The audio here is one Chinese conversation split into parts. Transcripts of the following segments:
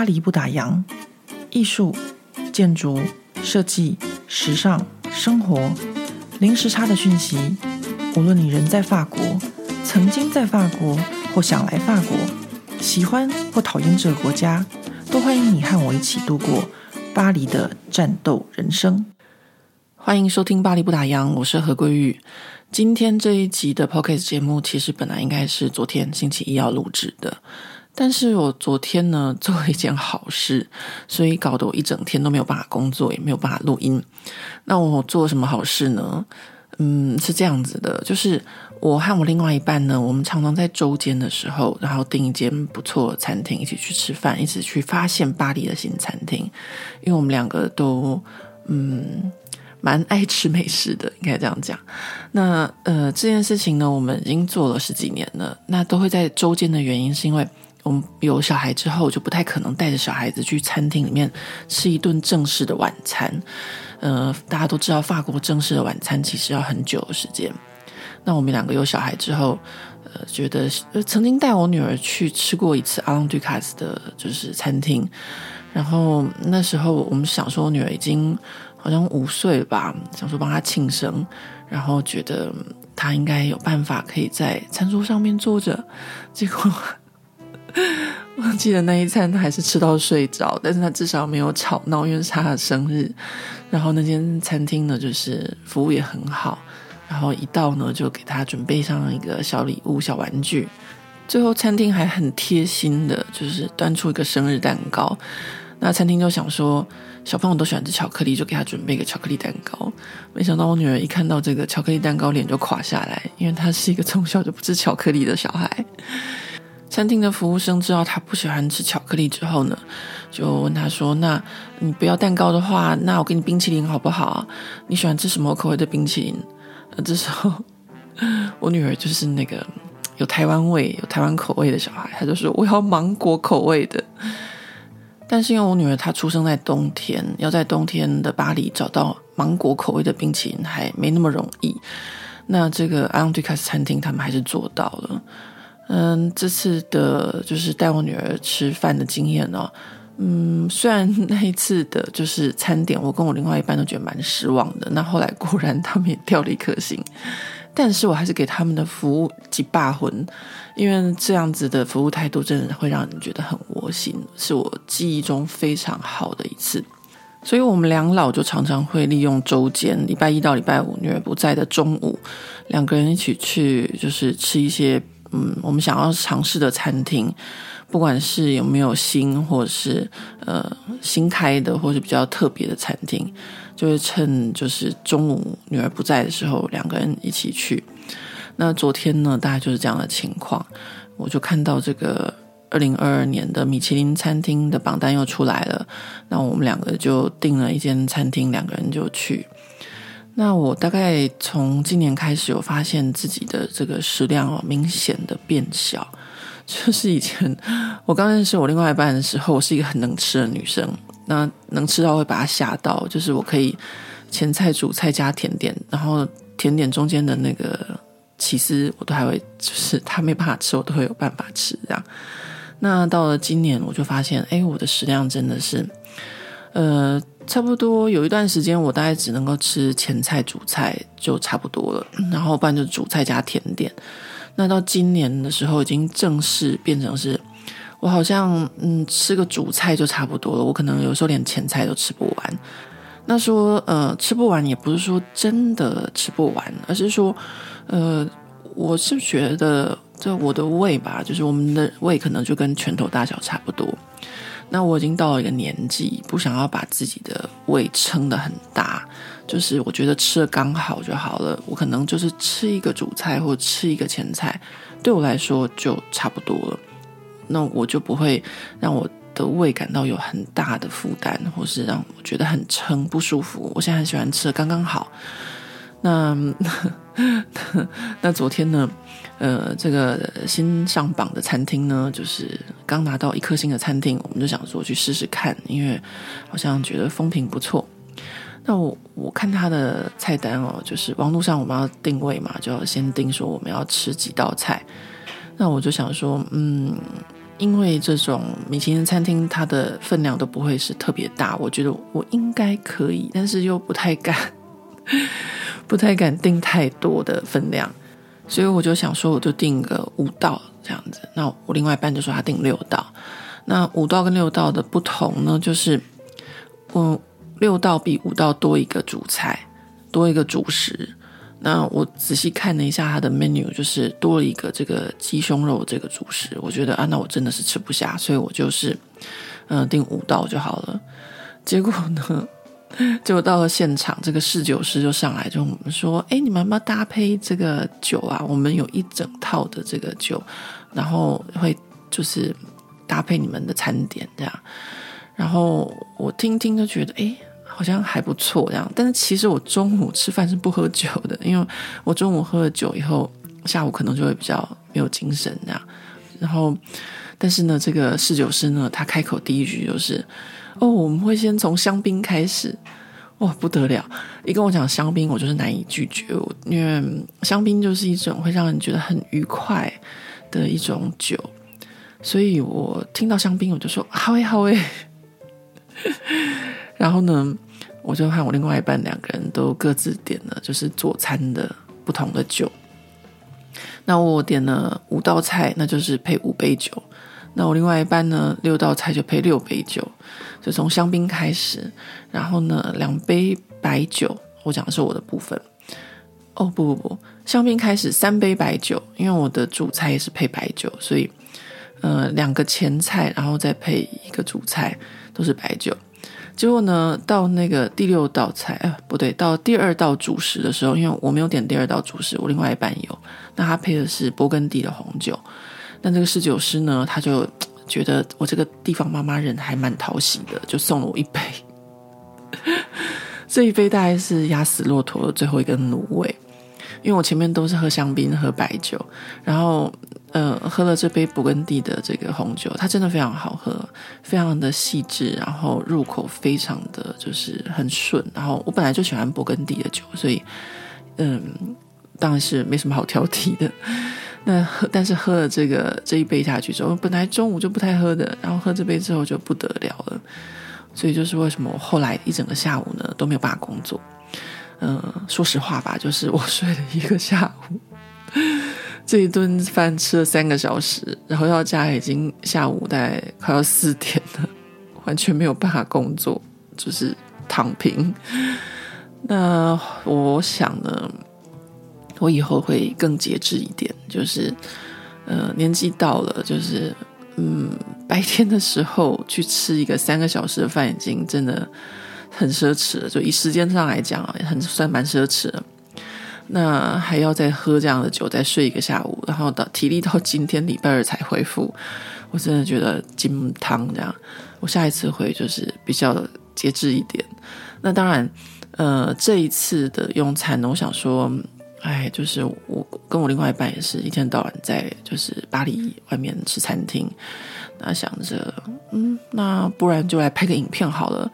巴黎不打烊，艺术、建筑、设计、时尚、生活，零时差的讯息。无论你人在法国，曾经在法国，或想来法国，喜欢或讨厌这个国家，都欢迎你和我一起度过巴黎的战斗人生。欢迎收听《巴黎不打烊》，我是何桂玉。今天这一集的 Podcast 节目，其实本来应该是昨天星期一要录制的。但是我昨天呢 做了一件好事，所以搞得我一整天都没有办法工作，也没有办法录音。那我做了什么好事呢？嗯，是这样子的，就是我和我另外一半呢，我们常常在周间的时候，然后订一间不错的餐厅，一起去吃饭，一起去发现巴黎的新餐厅。因为我们两个都嗯蛮爱吃美食的，应该这样讲。那呃这件事情呢，我们已经做了十几年了。那都会在周间的原因，是因为。我们有小孩之后，就不太可能带着小孩子去餐厅里面吃一顿正式的晚餐。呃，大家都知道，法国正式的晚餐其实要很久的时间。那我们两个有小孩之后，呃，觉得呃，曾经带我女儿去吃过一次阿朗杜卡斯的，就是餐厅。然后那时候我们想说，我女儿已经好像五岁吧，想说帮她庆生，然后觉得她应该有办法可以在餐桌上面坐着。结果。我记得那一餐他还是吃到睡着，但是他至少没有吵闹，因为是他的生日。然后那间餐厅呢，就是服务也很好，然后一到呢就给他准备上一个小礼物、小玩具。最后餐厅还很贴心的，就是端出一个生日蛋糕。那餐厅就想说，小朋友都喜欢吃巧克力，就给他准备一个巧克力蛋糕。没想到我女儿一看到这个巧克力蛋糕，脸就垮下来，因为她是一个从小就不吃巧克力的小孩。餐厅的服务生知道他不喜欢吃巧克力之后呢，就问他说：“那你不要蛋糕的话，那我给你冰淇淋好不好？你喜欢吃什么口味的冰淇淋？”呃，这时候我女儿就是那个有台湾味、有台湾口味的小孩，她就说：“我要芒果口味的。”但是因为我女儿她出生在冬天，要在冬天的巴黎找到芒果口味的冰淇淋还没那么容易。那这个阿朗杜卡斯餐厅他们还是做到了。嗯，这次的就是带我女儿吃饭的经验哦，嗯，虽然那一次的就是餐点，我跟我另外一半都觉得蛮失望的。那后来果然他们也掉了一颗星，但是我还是给他们的服务几把魂，因为这样子的服务态度真的会让人觉得很窝心，是我记忆中非常好的一次。所以我们两老就常常会利用周间，礼拜一到礼拜五女儿不在的中午，两个人一起去就是吃一些。嗯，我们想要尝试的餐厅，不管是有没有新，或者是呃新开的，或是比较特别的餐厅，就会趁就是中午女儿不在的时候，两个人一起去。那昨天呢，大概就是这样的情况，我就看到这个二零二二年的米其林餐厅的榜单又出来了，那我们两个就订了一间餐厅，两个人就去。那我大概从今年开始有发现自己的这个食量哦，明显的变小。就是以前我刚认识我另外一半的时候，我是一个很能吃的女生，那能吃到会把她吓到，就是我可以前菜、主菜加甜点，然后甜点中间的那个起司我都还会，就是她没办法吃，我都会有办法吃这样。那到了今年，我就发现，哎，我的食量真的是，呃。差不多有一段时间，我大概只能够吃前菜、主菜就差不多了，然后不然就主菜加甜点。那到今年的时候，已经正式变成是，我好像嗯吃个主菜就差不多了。我可能有时候连前菜都吃不完。那说呃吃不完，也不是说真的吃不完，而是说呃我是觉得这我的胃吧，就是我们的胃可能就跟拳头大小差不多。那我已经到了一个年纪，不想要把自己的胃撑得很大，就是我觉得吃的刚好就好了。我可能就是吃一个主菜或吃一个前菜，对我来说就差不多了。那我就不会让我的胃感到有很大的负担，或是让我觉得很撑不舒服。我现在很喜欢吃的刚刚好。那 那昨天呢？呃，这个新上榜的餐厅呢，就是刚拿到一颗星的餐厅，我们就想说去试试看，因为好像觉得风评不错。那我我看他的菜单哦，就是网络上我们要定位嘛，就要先定说我们要吃几道菜。那我就想说，嗯，因为这种米其林餐厅它的分量都不会是特别大，我觉得我应该可以，但是又不太敢，不太敢订太多的分量，所以我就想说，我就订个五道这样子。那我另外一半就说他订六道。那五道跟六道的不同呢，就是嗯，六道比五道多一个主菜，多一个主食。那我仔细看了一下它的 menu，就是多了一个这个鸡胸肉这个主食，我觉得啊，那我真的是吃不下，所以我就是嗯订五道就好了。结果呢，结果到了现场，这个侍酒师就上来就我们说，哎，你们要不要搭配这个酒啊？我们有一整套的这个酒，然后会就是搭配你们的餐点这样。然后我听听就觉得，哎。好像还不错这样，但是其实我中午吃饭是不喝酒的，因为我中午喝了酒以后，下午可能就会比较没有精神这样。然后，但是呢，这个侍酒师呢，他开口第一句就是：“哦，我们会先从香槟开始。”哇，不得了！一跟我讲香槟，我就是难以拒绝，因为香槟就是一种会让人觉得很愉快的一种酒，所以我听到香槟，我就说：“好诶，好诶。”然后呢，我就和我另外一半两个人都各自点了，就是佐餐的不同的酒。那我点了五道菜，那就是配五杯酒。那我另外一半呢，六道菜就配六杯酒，就从香槟开始。然后呢，两杯白酒，我讲的是我的部分。哦，不不不，香槟开始三杯白酒，因为我的主菜也是配白酒，所以呃，两个前菜，然后再配一个主菜，都是白酒。结果呢，到那个第六道菜，啊，不对，到第二道主食的时候，因为我没有点第二道主食，我另外一半有，那他配的是勃艮第的红酒。那这个侍酒师呢，他就觉得我这个地方妈妈人还蛮讨喜的，就送了我一杯。这一杯大概是压死骆驼的最后一根芦苇，因为我前面都是喝香槟、喝白酒，然后。呃，喝了这杯勃艮第的这个红酒，它真的非常好喝，非常的细致，然后入口非常的就是很顺。然后我本来就喜欢勃艮第的酒，所以嗯，当然是没什么好挑剔的。那喝，但是喝了这个这一杯下去之后，本来中午就不太喝的，然后喝这杯之后就不得了了。所以就是为什么我后来一整个下午呢都没有办法工作。嗯、呃，说实话吧，就是我 睡了一个下午。这一顿饭吃了三个小时，然后到家已经下午大概快要四点了，完全没有办法工作，就是躺平。那我想呢，我以后会更节制一点，就是呃年纪到了，就是嗯白天的时候去吃一个三个小时的饭，已经真的很奢侈了。就以时间上来讲啊，很算蛮奢侈的。那还要再喝这样的酒，再睡一个下午，然后到体力到今天礼拜二才恢复，我真的觉得金汤这样。我下一次会就是比较节制一点。那当然，呃，这一次的用餐呢，我想说，哎，就是我跟我另外一半也是一天到晚在就是巴黎外面吃餐厅，那想着，嗯，那不然就来拍个影片好了，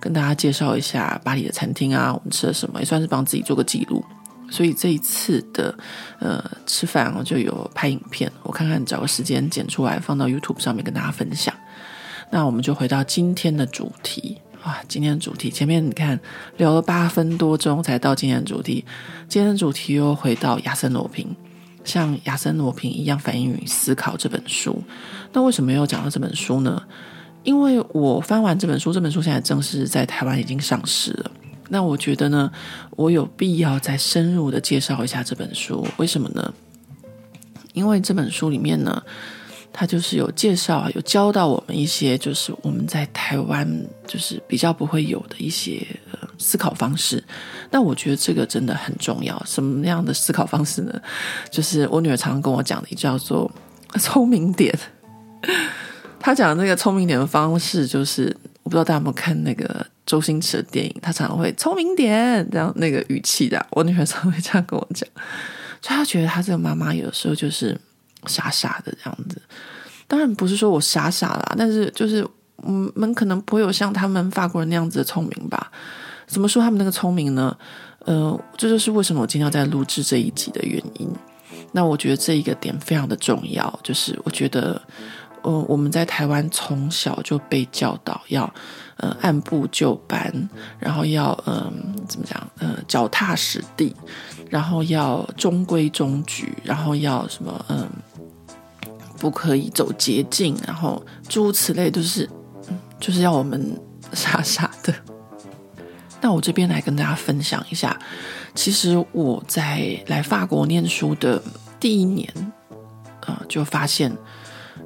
跟大家介绍一下巴黎的餐厅啊，我们吃了什么，也算是帮自己做个记录。所以这一次的呃吃饭我就有拍影片，我看看找个时间剪出来放到 YouTube 上面跟大家分享。那我们就回到今天的主题哇，今天的主题前面你看聊了八分多钟才到今天的主题，今天的主题又回到亚森罗平，像亚森罗平一样反映与思考这本书。那为什么又讲到这本书呢？因为我翻完这本书，这本书现在正式在台湾已经上市了。那我觉得呢，我有必要再深入的介绍一下这本书。为什么呢？因为这本书里面呢，他就是有介绍啊，有教到我们一些，就是我们在台湾就是比较不会有的一些思考方式。那我觉得这个真的很重要。什么样的思考方式呢？就是我女儿常常跟我讲的，叫做聪明点。她讲的那个聪明点的方式，就是我不知道大家有没有看那个。周星驰的电影，他常常会聪明点这样那个语气的，我女儿常会这样跟我讲，就他觉得他这个妈妈有时候就是傻傻的这样子。当然不是说我傻傻啦，但是就是我们可能不会有像他们法国人那样子的聪明吧？怎么说他们那个聪明呢？呃，这就是为什么我今天要在录制这一集的原因。那我觉得这一个点非常的重要，就是我觉得呃，我们在台湾从小就被教导要，呃，按部就班，然后要，嗯、呃，怎么讲，呃，脚踏实地，然后要中规中矩，然后要什么，嗯、呃，不可以走捷径，然后诸如此类，都是，就是要我们傻傻的。那我这边来跟大家分享一下，其实我在来法国念书的第一年，呃，就发现。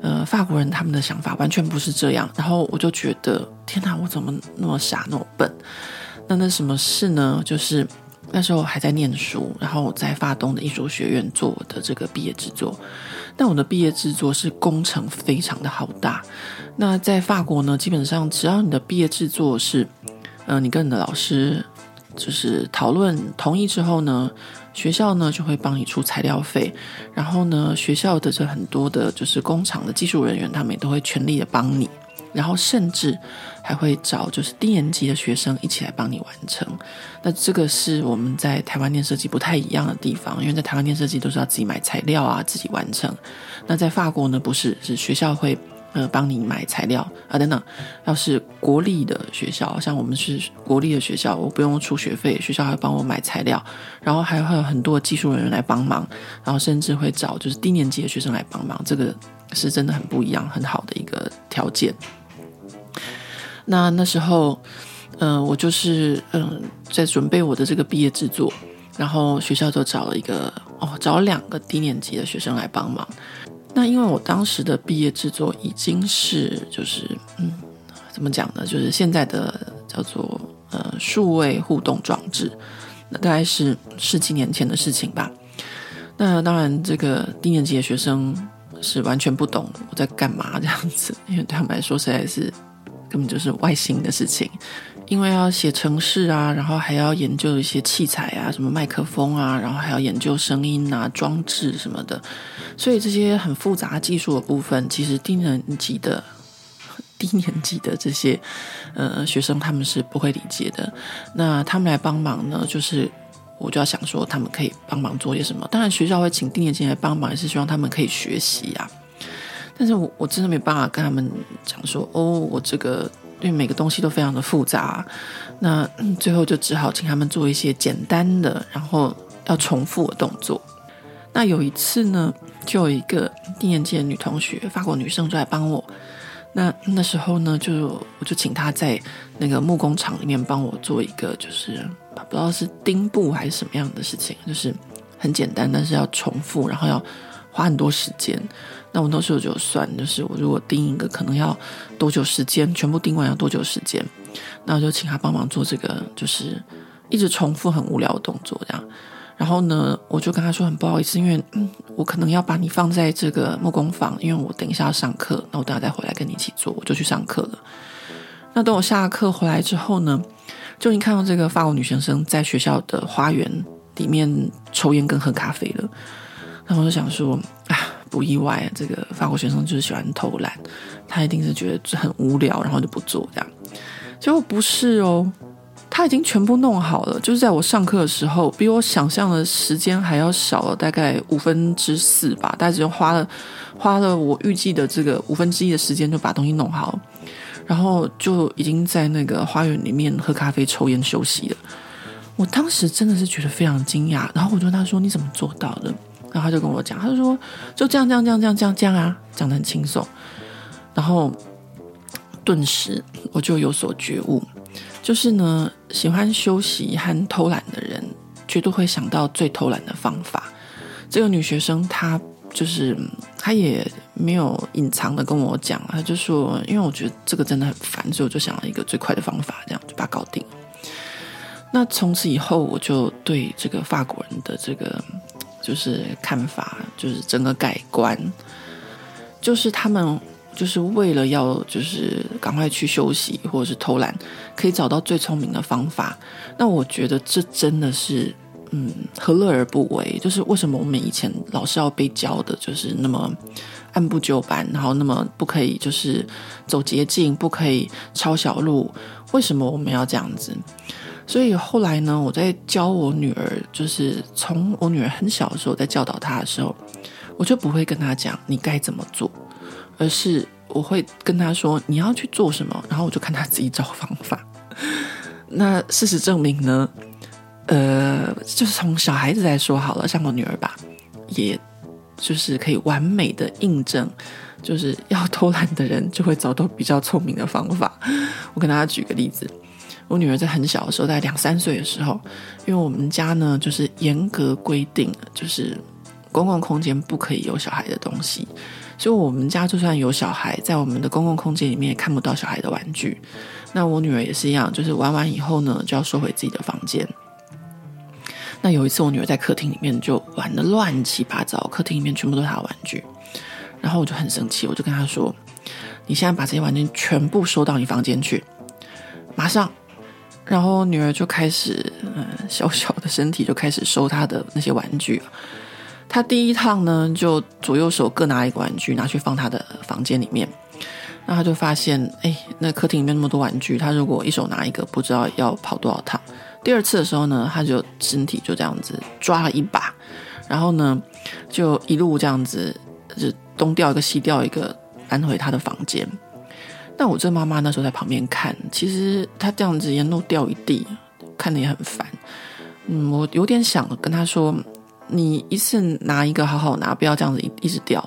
呃，法国人他们的想法完全不是这样，然后我就觉得天哪，我怎么那么傻那么笨？那那什么事呢？就是那时候还在念书，然后在法东的艺术学院做我的这个毕业制作。但我的毕业制作是工程非常的浩大。那在法国呢，基本上只要你的毕业制作是，呃，你跟你的老师就是讨论同意之后呢。学校呢就会帮你出材料费，然后呢，学校的这很多的就是工厂的技术人员，他们也都会全力的帮你，然后甚至还会找就是低年级的学生一起来帮你完成。那这个是我们在台湾念设计不太一样的地方，因为在台湾念设计都是要自己买材料啊，自己完成。那在法国呢，不是，是学校会。呃，帮你买材料啊，等等。要是国立的学校，像我们是国立的学校，我不用出学费，学校还帮我买材料，然后还会有很多技术人员来帮忙，然后甚至会找就是低年级的学生来帮忙，这个是真的很不一样，很好的一个条件。那那时候，嗯、我就是嗯、在准备我的这个毕业制作，然后学校就找了一个哦，找两个低年级的学生来帮忙。那因为我当时的毕业制作已经是就是嗯，怎么讲呢？就是现在的叫做呃数位互动装置，那大概是十几年前的事情吧。那当然，这个低年级的学生是完全不懂我在干嘛这样子，因为对他们来说实在是根本就是外星的事情。因为要写程式啊，然后还要研究一些器材啊，什么麦克风啊，然后还要研究声音啊、装置什么的，所以这些很复杂技术的部分，其实低年级的 低年级的这些呃学生他们是不会理解的。那他们来帮忙呢，就是我就要想说他们可以帮忙做些什么。当然学校会请低年级来帮忙，也是希望他们可以学习啊。但是我我真的没办法跟他们讲说，哦，我这个。对每个东西都非常的复杂，那最后就只好请他们做一些简单的，然后要重复的动作。那有一次呢，就有一个低年级的女同学，法国女生就来帮我。那那时候呢，就我就请她在那个木工厂里面帮我做一个，就是不知道是钉布还是什么样的事情，就是很简单，但是要重复，然后要花很多时间。那我那时候就算，就是我如果钉一个，可能要多久时间？全部钉完要多久时间？那我就请他帮忙做这个，就是一直重复很无聊的动作这样。然后呢，我就跟他说很不好意思，因为，我可能要把你放在这个木工房，因为我等一下要上课，那我等下再回来跟你一起做，我就去上课了。那等我下课回来之后呢，就已经看到这个法国女学生在学校的花园里面抽烟跟喝咖啡了。然后我就想说啊。不意外，这个法国学生就是喜欢偷懒，他一定是觉得很无聊，然后就不做这样。结果不是哦，他已经全部弄好了，就是在我上课的时候，比我想象的时间还要少了大概五分之四吧，大概只用花了花了我预计的这个五分之一的时间就把东西弄好，然后就已经在那个花园里面喝咖啡、抽烟、休息了。我当时真的是觉得非常惊讶，然后我就问他说：“你怎么做到的？”他就跟我讲，他就说就这样这样这样这样这样啊，讲的很轻松。然后顿时我就有所觉悟，就是呢，喜欢休息和偷懒的人，绝对会想到最偷懒的方法。这个女学生她就是她也没有隐藏的跟我讲，她就说，因为我觉得这个真的很烦，所以我就想了一个最快的方法，这样就把它搞定。那从此以后，我就对这个法国人的这个。就是看法，就是整个改观，就是他们就是为了要就是赶快去休息或者是偷懒，可以找到最聪明的方法。那我觉得这真的是，嗯，何乐而不为？就是为什么我们以前老是要被教的，就是那么按部就班，然后那么不可以就是走捷径，不可以抄小路？为什么我们要这样子？所以后来呢，我在教我女儿，就是从我女儿很小的时候在教导她的时候，我就不会跟她讲你该怎么做，而是我会跟她说你要去做什么，然后我就看她自己找方法。那事实证明呢，呃，就是从小孩子来说好了，像我女儿吧，也就是可以完美的印证，就是要偷懒的人就会找到比较聪明的方法。我跟大家举个例子。我女儿在很小的时候，在两三岁的时候，因为我们家呢，就是严格规定，就是公共空间不可以有小孩的东西，所以我们家就算有小孩，在我们的公共空间里面也看不到小孩的玩具。那我女儿也是一样，就是玩完以后呢，就要收回自己的房间。那有一次，我女儿在客厅里面就玩得乱七八糟，客厅里面全部都是她的玩具，然后我就很生气，我就跟她说：“你现在把这些玩具全部收到你房间去，马上。”然后女儿就开始，嗯，小小的身体就开始收她的那些玩具。她第一趟呢，就左右手各拿一个玩具，拿去放她的房间里面。那她就发现，哎，那客厅里面那么多玩具，她如果一手拿一个，不知道要跑多少趟。第二次的时候呢，她就身体就这样子抓了一把，然后呢，就一路这样子，就东掉一个西掉一个，搬回她的房间。那我这妈妈那时候在旁边看，其实她这样子沿路掉一地，看得也很烦。嗯，我有点想跟她说：“你一次拿一个好好拿，不要这样子一一直掉。”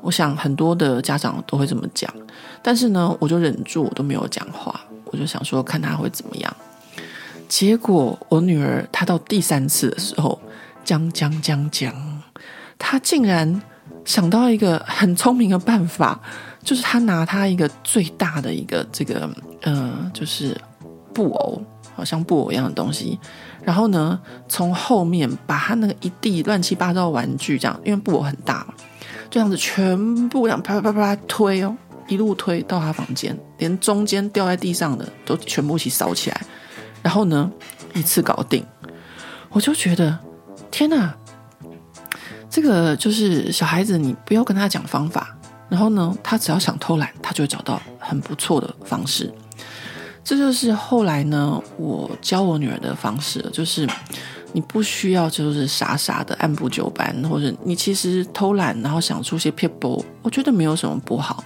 我想很多的家长都会这么讲，但是呢，我就忍住，我都没有讲话。我就想说，看她会怎么样。结果我女儿她到第三次的时候，将将将将，她竟然想到一个很聪明的办法。就是他拿他一个最大的一个这个呃，就是布偶，好像布偶一样的东西，然后呢，从后面把他那个一地乱七八糟的玩具这样，因为布偶很大嘛，这样子全部这样啪啪啪啪推哦，一路推到他房间，连中间掉在地上的都全部一起扫起来，然后呢，一次搞定。我就觉得天哪，这个就是小孩子，你不要跟他讲方法。然后呢，他只要想偷懒，他就会找到很不错的方式。这就是后来呢，我教我女儿的方式，就是你不需要就是傻傻的按部就班，或者你其实偷懒，然后想出些撇步，我觉得没有什么不好。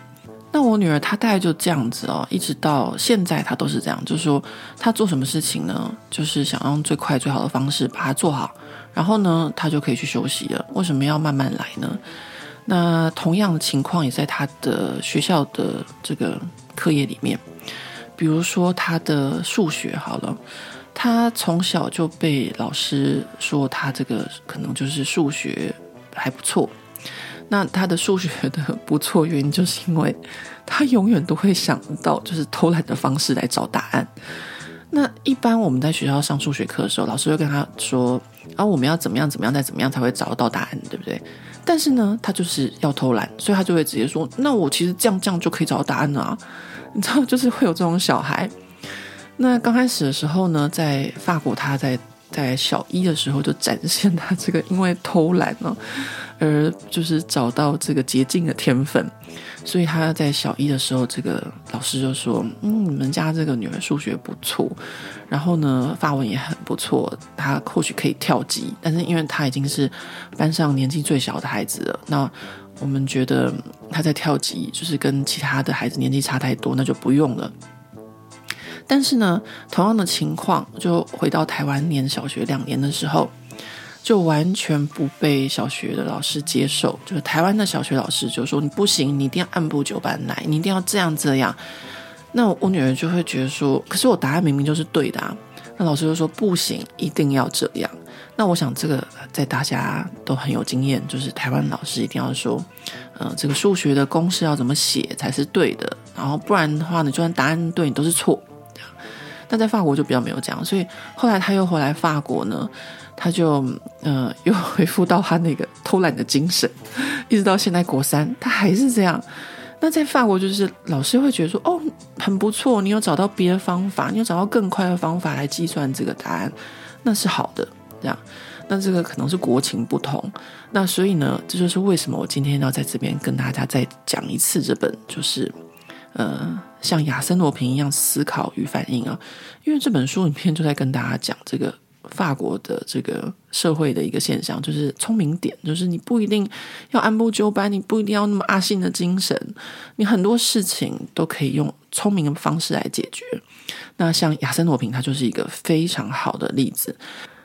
那我女儿她大概就这样子哦，一直到现在她都是这样，就是说她做什么事情呢，就是想用最快最好的方式把它做好，然后呢，她就可以去休息了。为什么要慢慢来呢？那同样的情况也在他的学校的这个课业里面，比如说他的数学好了，他从小就被老师说他这个可能就是数学还不错。那他的数学的不错原因，就是因为他永远都会想到就是偷懒的方式来找答案。那一般我们在学校上数学课的时候，老师会跟他说啊，我们要怎么样怎么样再怎么样才会找得到答案，对不对？但是呢，他就是要偷懒，所以他就会直接说：“那我其实这样这样就可以找到答案了！” 你知道，就是会有这种小孩。那刚开始的时候呢，在法国，他在在小一的时候就展现他这个因为偷懒呢，而就是找到这个捷径的天分。所以他在小一的时候，这个老师就说：“嗯，你们家这个女儿数学不错，然后呢，法文也很不错，她或许可以跳级。但是因为她已经是班上年纪最小的孩子了，那我们觉得她在跳级就是跟其他的孩子年纪差太多，那就不用了。但是呢，同样的情况就回到台湾念小学两年的时候。”就完全不被小学的老师接受，就是台湾的小学老师就说你不行，你一定要按部就班来，你一定要这样这样。那我女儿就会觉得说，可是我答案明明就是对的啊。那老师就说不行，一定要这样。那我想这个在大家都很有经验，就是台湾老师一定要说，呃，这个数学的公式要怎么写才是对的，然后不然的话，你就算答案对，你都是错。那在法国就比较没有这样，所以后来他又回来法国呢。他就呃又恢复到他那个偷懒的精神，一直到现在国三，他还是这样。那在法国，就是老师会觉得说，哦，很不错，你有找到别的方法，你有找到更快的方法来计算这个答案，那是好的。这样，那这个可能是国情不同。那所以呢，这就是为什么我今天要在这边跟大家再讲一次这本，就是呃，像亚森罗平一样思考与反应啊，因为这本书里面就在跟大家讲这个。法国的这个社会的一个现象，就是聪明点，就是你不一定要按部就班，你不一定要那么阿信的精神，你很多事情都可以用聪明的方式来解决。那像亚森罗平，他就是一个非常好的例子。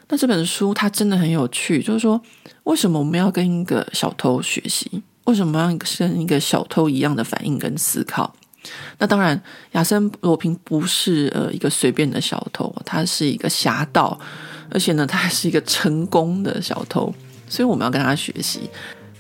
那这本书它真的很有趣，就是说，为什么我们要跟一个小偷学习？为什么要跟一个小偷一样的反应跟思考？那当然，亚森罗平不是呃一个随便的小偷，他是一个侠盗，而且呢，他还是一个成功的小偷，所以我们要跟他学习。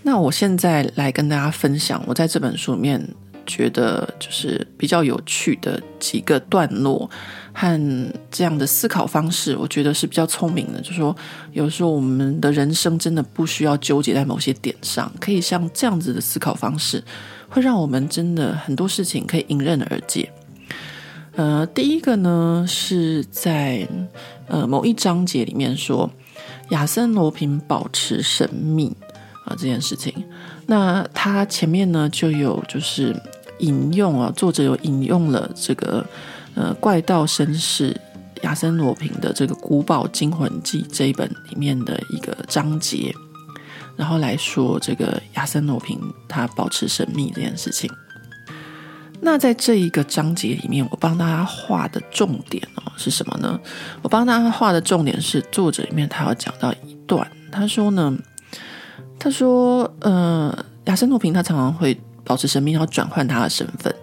那我现在来跟大家分享，我在这本书里面觉得就是比较有趣的几个段落和这样的思考方式，我觉得是比较聪明的。就说，有时候我们的人生真的不需要纠结在某些点上，可以像这样子的思考方式。会让我们真的很多事情可以迎刃而解。呃，第一个呢是在呃某一章节里面说，亚森罗平保持神秘啊、这件事情。那他前面呢就有就是引用啊，作者有引用了这个呃怪盗绅士亚森罗平的这个《古堡惊魂记》这一本里面的一个章节。然后来说这个亚森罗平他保持神秘这件事情。那在这一个章节里面，我帮大家画的重点哦是什么呢？我帮大家画的重点是作者里面他要讲到一段，他说呢，他说呃，亚森诺平他常常会保持神秘，要转换他的身份。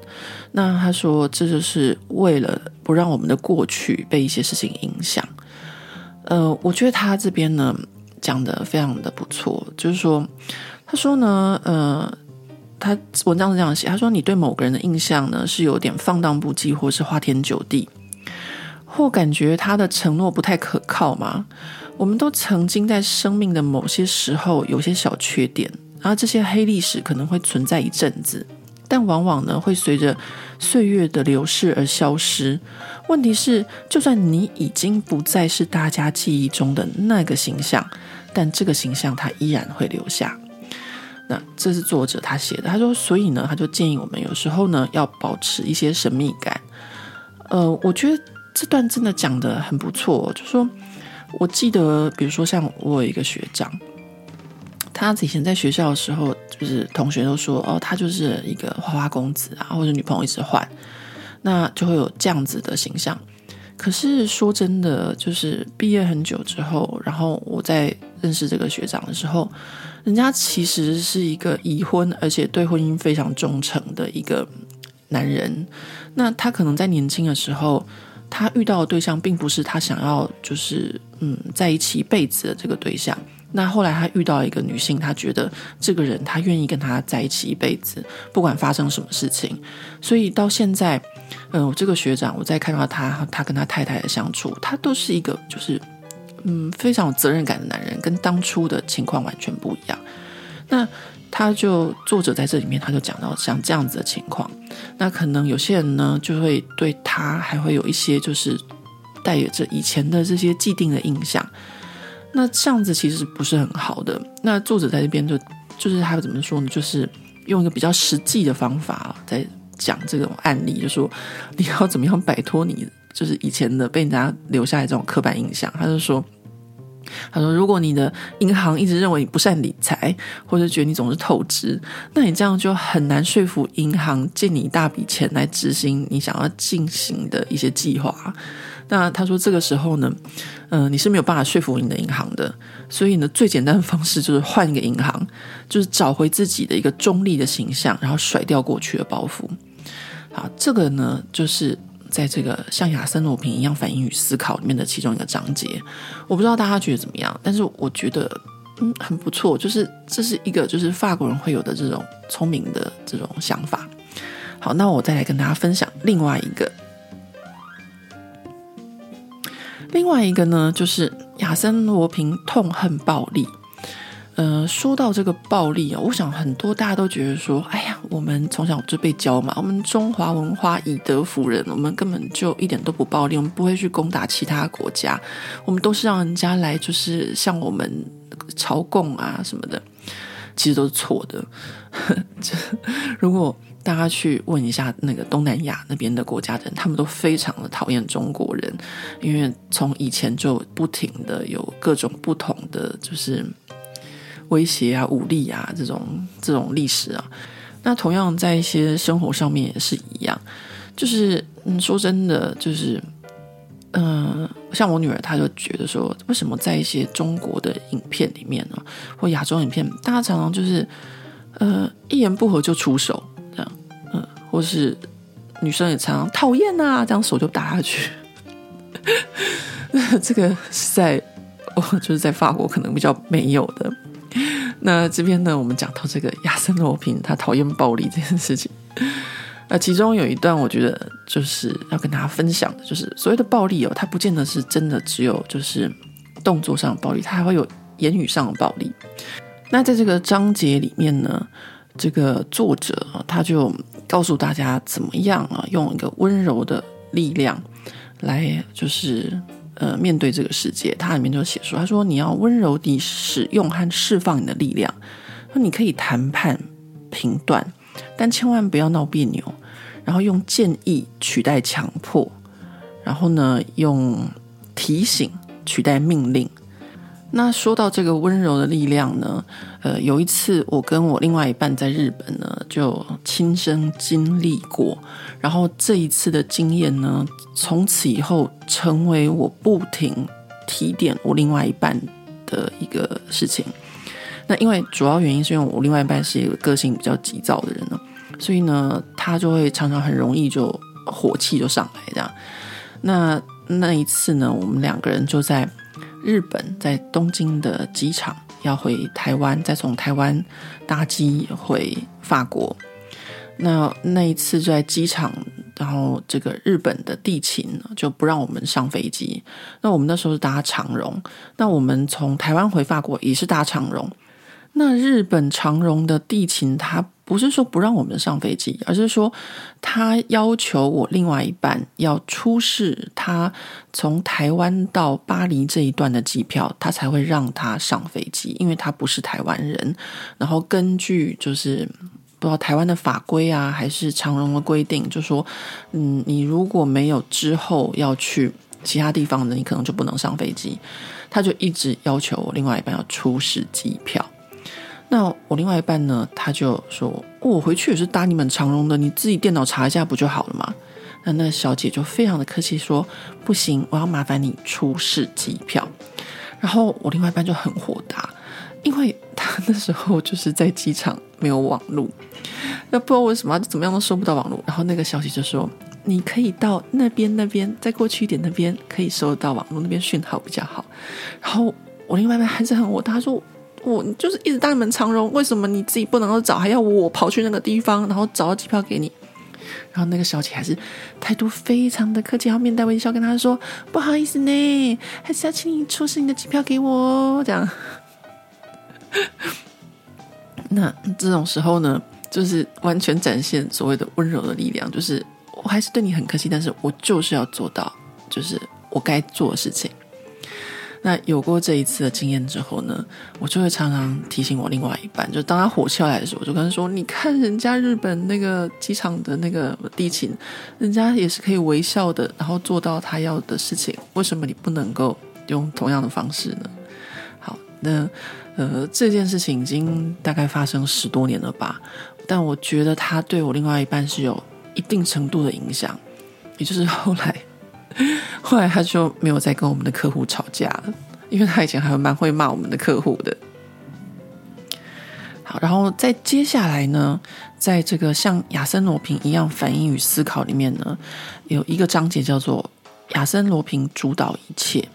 那他说这就是为了不让我们的过去被一些事情影响。呃，我觉得他这边呢。讲得非常的不错，就是说，他说呢，呃，他文章是这样写，他说你对某个人的印象呢是有点放荡不羁，或是花天酒地，或感觉他的承诺不太可靠吗？我们都曾经在生命的某些时候有些小缺点，然后这些黑历史可能会存在一阵子。但往往呢，会随着岁月的流逝而消失。问题是，就算你已经不再是大家记忆中的那个形象，但这个形象它依然会留下。那这是作者他写的，他说，所以呢，他就建议我们有时候呢，要保持一些神秘感。呃，我觉得这段真的讲得很不错。就说，我记得，比如说像我有一个学长。他以前在学校的时候，就是同学都说哦，他就是一个花花公子啊，或者女朋友一直换，那就会有这样子的形象。可是说真的，就是毕业很久之后，然后我在认识这个学长的时候，人家其实是一个已婚，而且对婚姻非常忠诚的一个男人。那他可能在年轻的时候，他遇到的对象并不是他想要就是嗯在一起一辈子的这个对象。那后来他遇到一个女性，他觉得这个人他愿意跟他在一起一辈子，不管发生什么事情。所以到现在，嗯、我这个学长，我在看到他，他跟他太太的相处，他都是一个就是嗯非常有责任感的男人，跟当初的情况完全不一样。那他就作者在这里面他就讲到像这样子的情况，那可能有些人呢就会对他还会有一些就是带有着以前的这些既定的印象。那这样子其实不是很好的。那作者在这边就就是他怎么说呢？就是用一个比较实际的方法在讲这种案例，就说你要怎么样摆脱你就是以前的被人家留下来这种刻板印象。他就说，他说如果你的银行一直认为你不善理财，或者觉得你总是透支，那你这样就很难说服银行借你一大笔钱来执行你想要进行的一些计划。那他说这个时候呢，嗯、你是没有办法说服你的银行的，所以呢，最简单的方式就是换一个银行，就是找回自己的一个中立的形象，然后甩掉过去的包袱。好，这个呢，就是在这个像亚森罗平一样反应与思考里面的其中一个章节。我不知道大家觉得怎么样，但是我觉得嗯很不错，就是这是一个就是法国人会有的这种聪明的这种想法。好，那我再来跟大家分享另外一个。另外一个呢，就是亚森罗平痛恨暴力。呃，说到这个暴力啊，我想很多大家都觉得说，哎呀，我们从小就被教嘛，我们中华文化以德服人，我们根本就一点都不暴力，我们不会去攻打其他国家，我们都是让人家来就是向我们朝贡啊什么的，其实都是错的。如果大家去问一下那个东南亚那边的国家的人，他们都非常的讨厌中国人，因为从以前就不停的有各种不同的就是威胁啊、武力啊这种这种历史啊。那同样在一些生活上面也是一样，就是嗯，说真的，就是嗯、像我女儿，她就觉得说，为什么在一些中国的影片里面呢，或亚洲影片，大家常常就是呃一言不合就出手这样，嗯，或是女生也常常讨厌啊，这样手就打下去。这个是在 我就是在法国可能比较没有的。那这边呢，我们讲到这个亚森罗平，他讨厌暴力这件事情。那其中有一段，我觉得就是要跟大家分享的，就是所谓的暴力哦，它不见得是真的只有就是动作上的暴力，它还会有言语上的暴力。那在这个章节里面呢，这个作者，他就告诉大家怎么样啊，用一个温柔的力量来就是。呃，面对这个世界，他里面就写说，他说你要温柔地使用和释放你的力量，那你可以谈判评断，但千万不要闹别扭，然后用建议取代强迫，然后呢，用提醒取代命令。那说到这个温柔的力量呢，呃，有一次我跟我另外一半在日本呢，就亲身经历过。然后这一次的经验呢，从此以后成为我不停提点我另外一半的一个事情。那因为主要原因是因为我另外一半是一个个性比较急躁的人呢，所以呢，他就会常常很容易就火气就上来这样。那那一次呢，我们两个人就在。日本在东京的机场要回台湾，再从台湾搭机回法国。那那一次就在机场，然后这个日本的地勤就不让我们上飞机。那我们那时候是搭长荣，那我们从台湾回法国也是搭长荣。那日本长荣的地勤，他不是说不让我们上飞机，而是说他要求我另外一半要出示他从台湾到巴黎这一段的机票，他才会让他上飞机，因为他不是台湾人。然后根据就是不知道台湾的法规啊，还是长荣的规定，就说嗯，你如果没有之后要去其他地方的，你可能就不能上飞机。他就一直要求我另外一半要出示机票。那我另外一半呢，他就说：“，我回去也是搭你们长荣的，你自己电脑查一下不就好了吗？”那那小姐就非常的客气说：“不行，我要麻烦你出示机票。”然后我另外一半就很火大，因为他那时候就是在机场没有网络，那不知道为什么怎么样都收不到网络。然后那个小姐就说：“你可以到那边那边再过去一点，那边可以收得到网络，那边讯号比较好。”然后我另外一半还是很火，他说。我就是一直搭你们长荣，为什么你自己不能够找，还要我跑去那个地方，然后找到机票给你？然后那个小姐还是态度非常的客气，然后面带微笑跟他说：“不好意思呢，还是要请你出示你的机票给我。”这样。那这种时候呢，就是完全展现所谓的温柔的力量，就是我还是对你很客气，但是我就是要做到，就是我该做的事情。那有过这一次的经验之后呢，我就会常常提醒我另外一半，就当他火气来的时候，我就跟他说：“你看人家日本那个机场的那个地勤，人家也是可以微笑的，然后做到他要的事情，为什么你不能够用同样的方式呢？”好，那呃这件事情已经大概发生十多年了吧，但我觉得他对我另外一半是有一定程度的影响，也就是后来。后来他就没有再跟我们的客户吵架了，因为他以前还蛮会骂我们的客户的。好，然后在接下来呢，在这个像亚森罗平一样反应与思考里面呢，有一个章节叫做“亚森罗平主导一切”。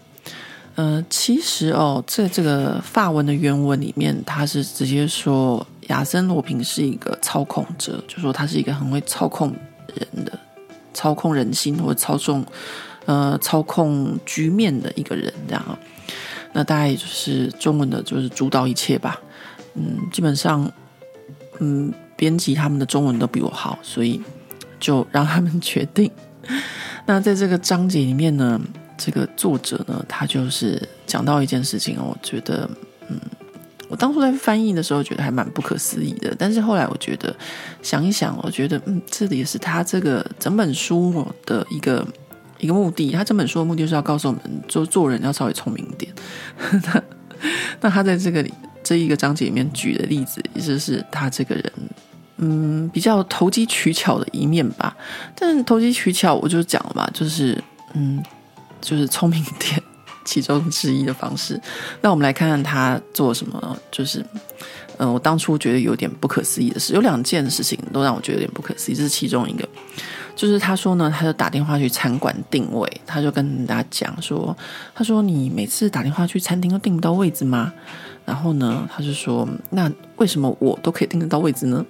呃，其实哦，在这个法文的原文里面，他是直接说亚森罗平是一个操控者，就说他是一个很会操控人的、操控人心或者操纵。呃，操控局面的一个人，这样，那大概就是中文的，就是主导一切吧。嗯，基本上，嗯，编辑他们的中文都比我好，所以就让他们决定。那在这个章节里面呢，这个作者呢，他就是讲到一件事情，我觉得，嗯，我当初在翻译的时候觉得还蛮不可思议的，但是后来我觉得想一想，我觉得嗯，这里也是他这个整本书的一个一个目的。他整本书的目的是要告诉我们，做做人要稍微聪明一点。那他在这个这一个章节里面举的例子，也就是他这个人嗯比较投机取巧的一面吧。但投机取巧，我就讲了嘛，就是嗯，就是聪明点。其中之一的方式，那我们来看看他做什么。就是，嗯、我当初觉得有点不可思议的事，有两件事情都让我觉得有点不可思议。这是其中一个，就是他说呢，他就打电话去餐馆订位，他就跟大家讲说，他说你每次打电话去餐厅都订不到位置吗？然后呢，他就说，那为什么我都可以订得到位置呢？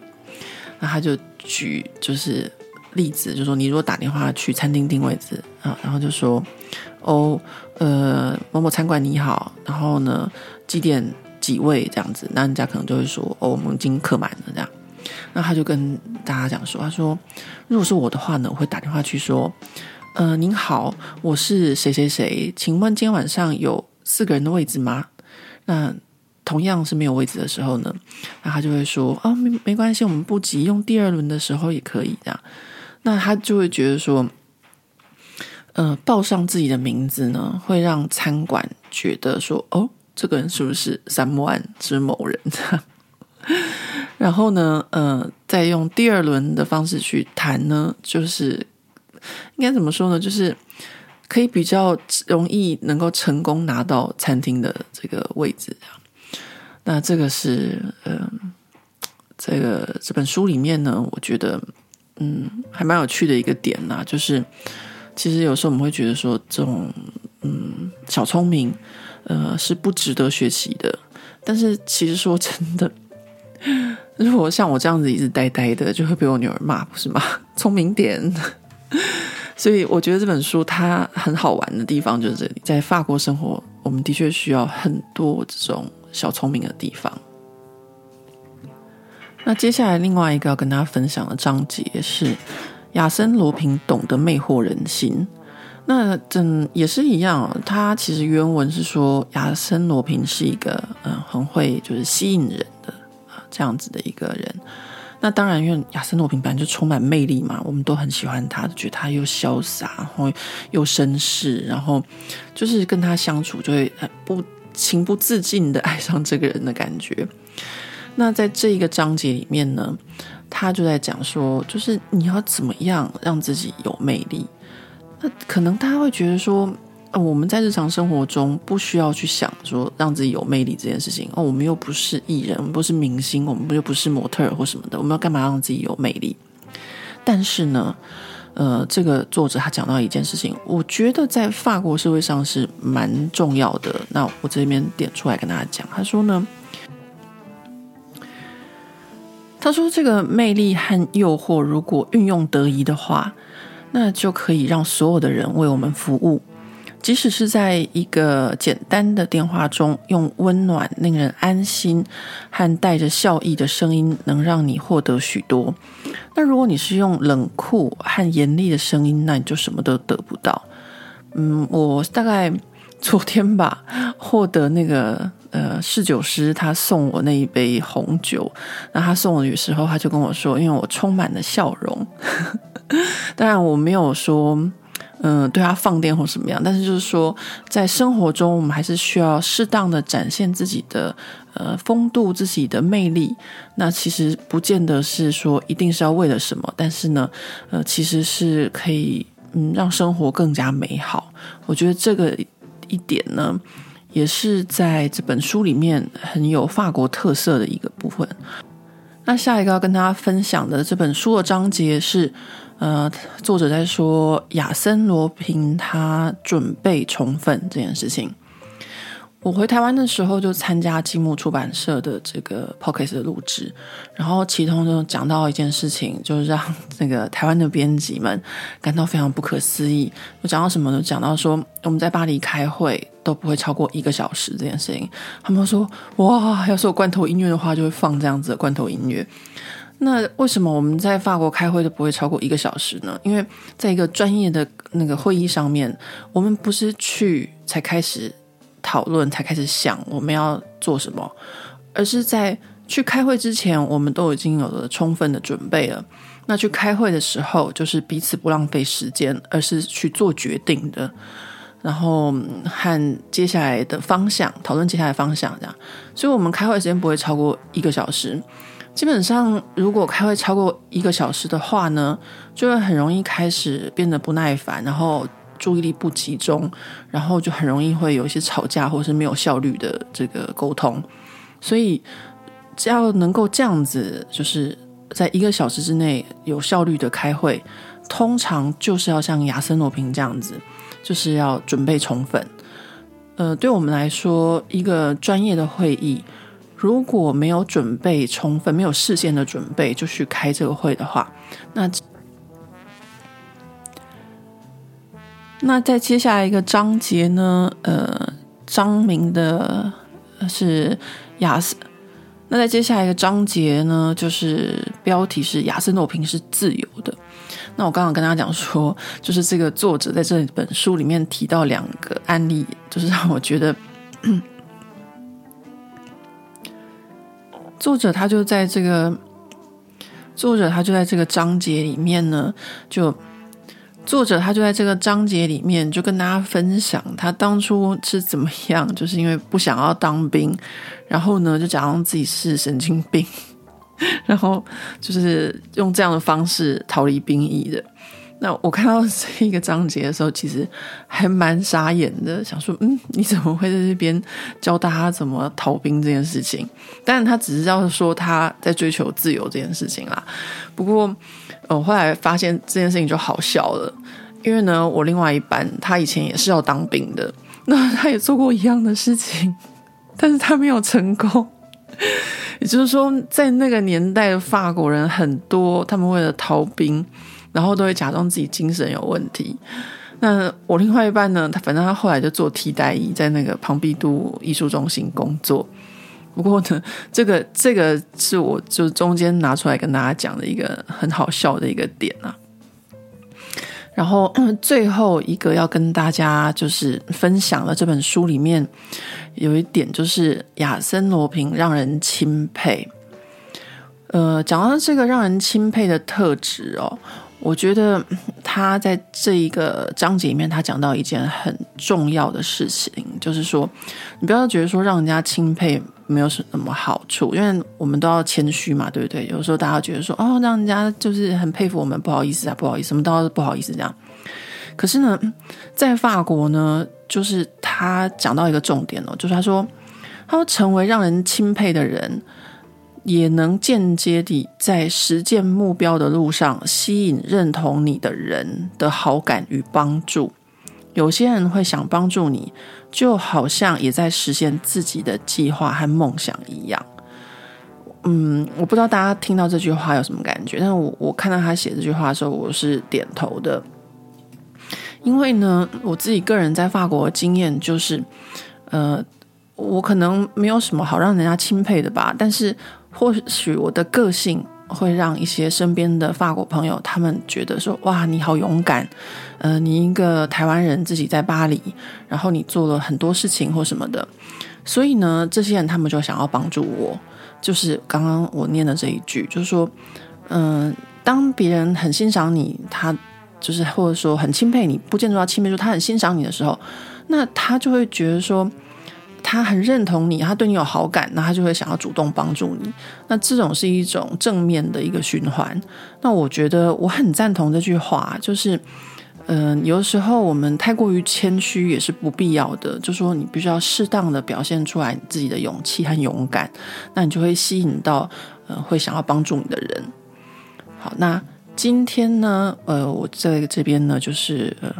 那他就举就是例子，就是说你如果打电话去餐厅订位置啊，然后就说。哦，呃，某某餐馆你好，然后呢，几点几位这样子，那人家可能就会说，哦，我们已经客满了这样。那他就跟大家讲说，他说，如果是我的话呢，我会打电话去说，呃，您好，我是谁谁谁，请问今天晚上有四个人的位置吗？那同样是没有位置的时候呢，那他就会说，哦，没没关系，我们不急，用第二轮的时候也可以这样。那他就会觉得说。呃，报上自己的名字呢，会让餐馆觉得说，哦，这个人是不是三木庵之某人？然后呢，呃，再用第二轮的方式去谈呢，就是应该怎么说呢？就是可以比较容易能够成功拿到餐厅的这个位置。那这个是，嗯、呃，这个这本书里面呢，我觉得，嗯，还蛮有趣的一个点呐、就是。其实有时候我们会觉得说，这种嗯小聪明，呃是不值得学习的。但是其实说真的，如果像我这样子一直呆呆的，就会被我女儿骂，不是吗？聪明点。所以我觉得这本书它很好玩的地方就是这里，在法国生活，我们的确需要很多这种小聪明的地方。那接下来另外一个要跟大家分享的章节是。亚森罗平懂得魅惑人心，那真也是一样。他其实原文是说，亚森罗平是一个嗯很会就是吸引人的啊这样子的一个人。那当然，因为亚森罗平本来就充满魅力嘛，我们都很喜欢他，觉得他又潇洒，然后又绅士，然后就是跟他相处就会不情不自禁的爱上这个人的感觉。那在这一个章节里面呢，他就在讲说，就是你要怎么样让自己有魅力。那可能大家会觉得说，我们在日常生活中不需要去想说让自己有魅力这件事情。哦，我们又不是艺人，我们不是明星，我们又不是模特或什么的，我们要干嘛让自己有魅力？但是呢，呃，这个作者他讲到一件事情，我觉得在法国社会上是蛮重要的。那我这边点出来跟大家讲，他说呢。他说：“这个魅力和诱惑，如果运用得宜的话，那就可以让所有的人为我们服务。即使是在一个简单的电话中，用温暖、令人安心和带着笑意的声音，能让你获得许多。那如果你是用冷酷和严厉的声音，那你就什么都得不到。嗯，我大概昨天吧，获得那个。”呃，侍酒师他送我那一杯红酒，那他送我的时候，他就跟我说，因为我充满了笑容，当然我没有说，嗯、对他放电或什么样，但是就是说，在生活中，我们还是需要适当的展现自己的呃风度、自己的魅力。那其实不见得是说一定是要为了什么，但是呢，呃，其实是可以嗯让生活更加美好。我觉得这个一点呢。也是在这本书里面很有法国特色的一个部分。那下一个要跟大家分享的这本书的章节是，呃，作者在说亚森罗平他准备充分这件事情。我回台湾的时候，就参加积木出版社的这个 Podcast 的录制，然后其中就讲到一件事情，就是让 那个台湾的编辑们感到非常不可思议。我讲到什么呢？讲到说我们在巴黎开会都不会超过一个小时这件事情。他们说：“哇，要是有罐头音乐的话，就会放这样子的罐头音乐。”那为什么我们在法国开会都不会超过一个小时呢？因为在一个专业的那个会议上面，我们不是去才开始。讨论才开始想我们要做什么，而是在去开会之前，我们都已经有了充分的准备了。那去开会的时候，就是彼此不浪费时间，而是去做决定的，然后和接下来的方向讨论接下来方向这样。所以，我们开会时间不会超过一个小时。基本上，如果开会超过一个小时的话呢，就会很容易开始变得不耐烦，然后注意力不集中，然后就很容易会有一些吵架或是没有效率的这个沟通。所以，只要能够这样子，就是。在一个小时之内有效率的开会，通常就是要像亚森罗平这样子，就是要准备充分。呃，对我们来说，一个专业的会议，如果没有准备充分，没有事先的准备就去开这个会的话，那那在接下来一个章节呢，呃，张明的是亚森。那在接下来一个章节呢，就是标题是“亚森诺平是自由的”。那我刚刚跟大家讲说，就是这个作者在这本书里面提到两个案例，就是让我觉得，作者他就在这个作者他就在这个章节里面呢，就。作者他就在这个章节里面就跟大家分享他当初是怎么样，就是因为不想要当兵，然后呢就假装自己是神经病，然后就是用这样的方式逃离兵役的。那我看到这一个章节的时候，其实还蛮傻眼的，想说，嗯，你怎么会在这边教大家怎么逃兵这件事情？当然，他只是要说他在追求自由这件事情啦。不过，我后来发现这件事情就好笑了，因为呢，我另外一半他以前也是要当兵的，那他也做过一样的事情，但是他没有成功。也就是说，在那个年代的法国人很多，他们为了逃兵。然后都会假装自己精神有问题。那我另外一半呢？他反正他后来就做替代役，在那个庞毕度艺术中心工作。不过呢，这个这个是我就中间拿出来跟大家讲的一个很好笑的一个点啊。然后 最后一个要跟大家就是分享的这本书里面有一点，就是亚森罗平让人钦佩。呃，讲到这个让人钦佩的特质哦。我觉得他在这一个章节里面，他讲到一件很重要的事情，就是说，你不要觉得说让人家钦佩没有什么好处，因为我们都要谦虚嘛，对不对？有时候大家觉得说，哦，让人家就是很佩服我们，不好意思啊，不好意思，什么都要不好意思这样。可是呢，在法国呢，就是他讲到一个重点哦，就是他说，他说成为让人钦佩的人。也能间接地在实践目标的路上吸引认同你的人的好感与帮助。有些人会想帮助你，就好像也在实现自己的计划和梦想一样。嗯，我不知道大家听到这句话有什么感觉，但是我我看到他写这句话的时候，我是点头的。因为呢，我自己个人在法国的经验就是，呃，我可能没有什么好让人家钦佩的吧，但是。或许我的个性会让一些身边的法国朋友，他们觉得说：“哇，你好勇敢！呃，你一个台湾人自己在巴黎，然后你做了很多事情或什么的。”所以呢，这些人他们就想要帮助我。就是刚刚我念的这一句，就是说，嗯、当别人很欣赏你，他就是或者说很钦佩你，不见得要钦佩说他很欣赏你的时候，那他就会觉得说。他很认同你，他对你有好感，那他就会想要主动帮助你。那这种是一种正面的一个循环。那我觉得我很赞同这句话，就是，嗯、有时候我们太过于谦虚也是不必要的。就说你必须要适当的表现出来你自己的勇气和勇敢，那你就会吸引到呃会想要帮助你的人。好，那今天呢，呃，我在这边呢，就是呃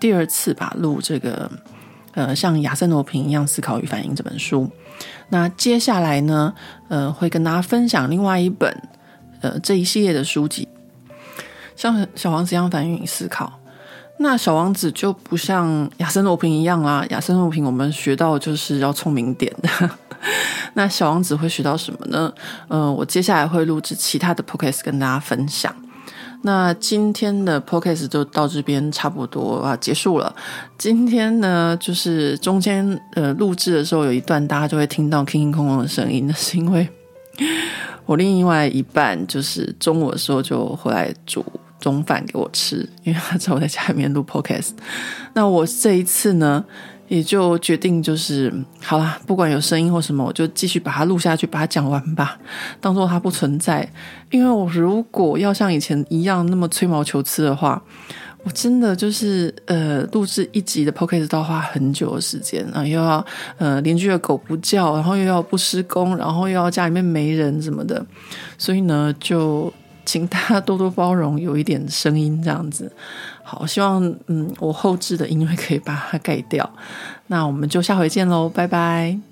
第二次吧录这个。呃，像亚森罗平一样思考与反应这本书，那接下来呢，呃，会跟大家分享另外一本，呃，这一系列的书籍，像小王子一样反应与思考。那小王子就不像亚森罗平一样啊，亚森罗平我们学到就是要聪明点。那小王子会学到什么呢？呃，我接下来会录制其他的 podcast 跟大家分享。那今天的 podcast 就到这边差不多啊结束了。今天呢，就是中间呃录制的时候有一段，大家就会听到空空的声音，那是因为我另外一半就是中午的时候就回来煮中饭给我吃，因为他知道我在家里面录 podcast。那我这一次呢，也就决定就是好啦，不管有声音或什么，我就继续把它录下去，把它讲完吧，当做它不存在。因为我如果要像以前一样那么吹毛求疵的话，我真的就是呃录制一集的 podcast 都要花很久的时间啊，又要呃邻居的狗不叫，然后又要不施工，然后又要家里面没人什么的，所以呢就。请大家多多包容，有一点声音这样子。好，希望嗯，我后置的音乐可以把它盖掉。那我们就下回见喽，拜拜。